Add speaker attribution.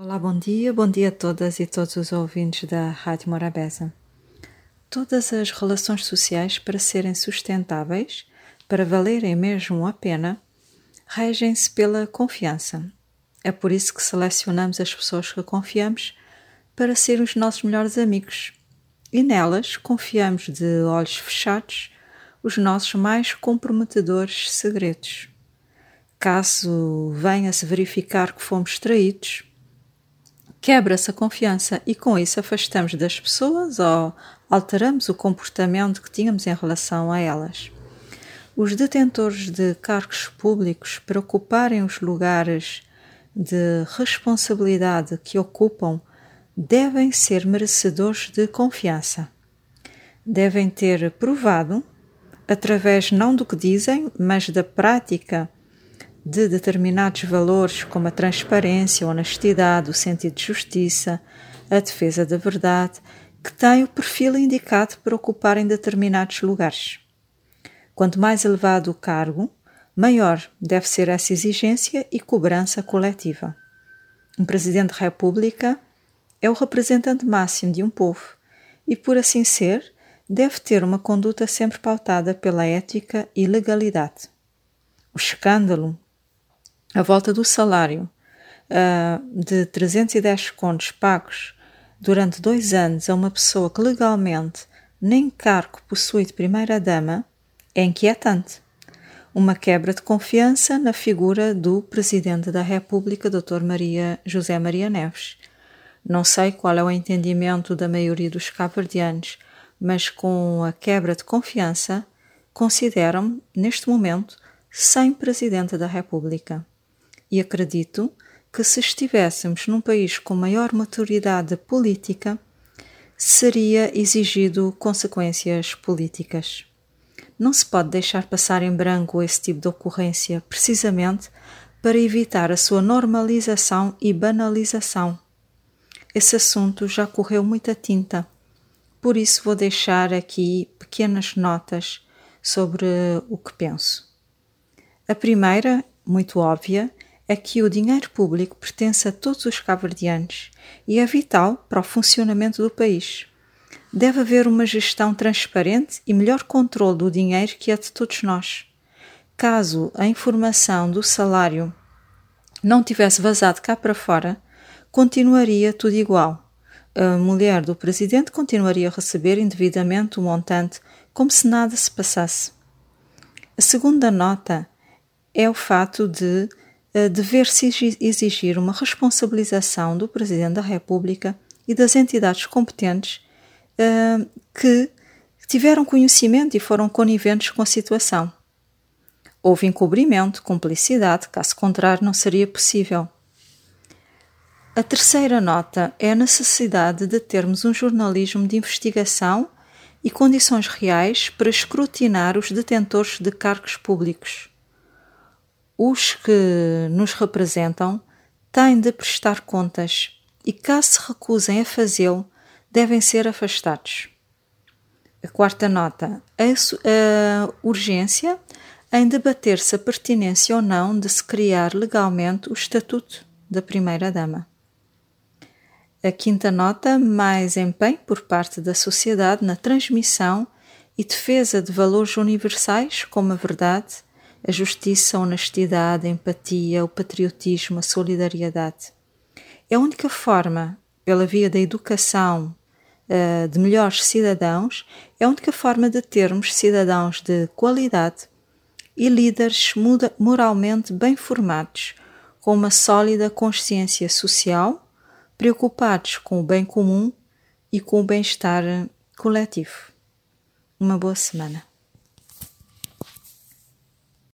Speaker 1: Olá, bom dia, bom dia a todas e todos os ouvintes da Rádio Morabeza. Todas as relações sociais, para serem sustentáveis, para valerem mesmo a pena, regem-se pela confiança. É por isso que selecionamos as pessoas que confiamos para serem os nossos melhores amigos e nelas confiamos de olhos fechados os nossos mais comprometedores segredos. Caso venha se verificar que fomos traídos, quebra-se a confiança e com isso afastamos das pessoas ou alteramos o comportamento que tínhamos em relação a elas. Os detentores de cargos públicos para ocuparem os lugares de responsabilidade que ocupam devem ser merecedores de confiança. Devem ter provado, através não do que dizem, mas da prática de determinados valores como a transparência, a honestidade, o sentido de justiça, a defesa da verdade, que têm o perfil indicado para ocuparem determinados lugares. Quanto mais elevado o cargo, maior deve ser essa exigência e cobrança coletiva. Um presidente da República é o representante máximo de um povo e, por assim ser, deve ter uma conduta sempre pautada pela ética e legalidade. O escândalo a volta do salário uh, de 310 contos pagos durante dois anos a uma pessoa que legalmente nem cargo possui de primeira-dama é inquietante. Uma quebra de confiança na figura do Presidente da República, Dr. Maria José Maria Neves. Não sei qual é o entendimento da maioria dos cabo-verdianos, mas com a quebra de confiança, consideram-me, neste momento, sem Presidente da República e acredito que se estivéssemos num país com maior maturidade política, seria exigido consequências políticas. Não se pode deixar passar em branco esse tipo de ocorrência, precisamente para evitar a sua normalização e banalização. Esse assunto já correu muita tinta, por isso vou deixar aqui pequenas notas sobre o que penso. A primeira, muito óbvia, é que o dinheiro público pertence a todos os cabo-verdianos e é vital para o funcionamento do país. Deve haver uma gestão transparente e melhor controle do dinheiro que é de todos nós. Caso a informação do salário não tivesse vazado cá para fora, continuaria tudo igual. A mulher do presidente continuaria a receber indevidamente o montante como se nada se passasse. A segunda nota é o fato de dever-se exigir uma responsabilização do Presidente da República e das entidades competentes uh, que tiveram conhecimento e foram coniventes com a situação. Houve encobrimento, cumplicidade, caso contrário, não seria possível. A terceira nota é a necessidade de termos um jornalismo de investigação e condições reais para escrutinar os detentores de cargos públicos os que nos representam têm de prestar contas e, caso se recusem a fazê-lo, devem ser afastados. A quarta nota: a, urgência em debater-se a pertinência ou não de se criar legalmente o Estatuto da Primeira-Dama. A quinta nota: mais empenho por parte da sociedade na transmissão e defesa de valores universais como a verdade, a justiça, a honestidade, a empatia, o patriotismo, a solidariedade. É a única forma, pela via da educação uh, de melhores cidadãos, é a única forma de termos cidadãos de qualidade e líderes moralmente bem formados, com uma sólida consciência social, preocupados com o bem comum e com o bem-estar coletivo. Uma boa semana.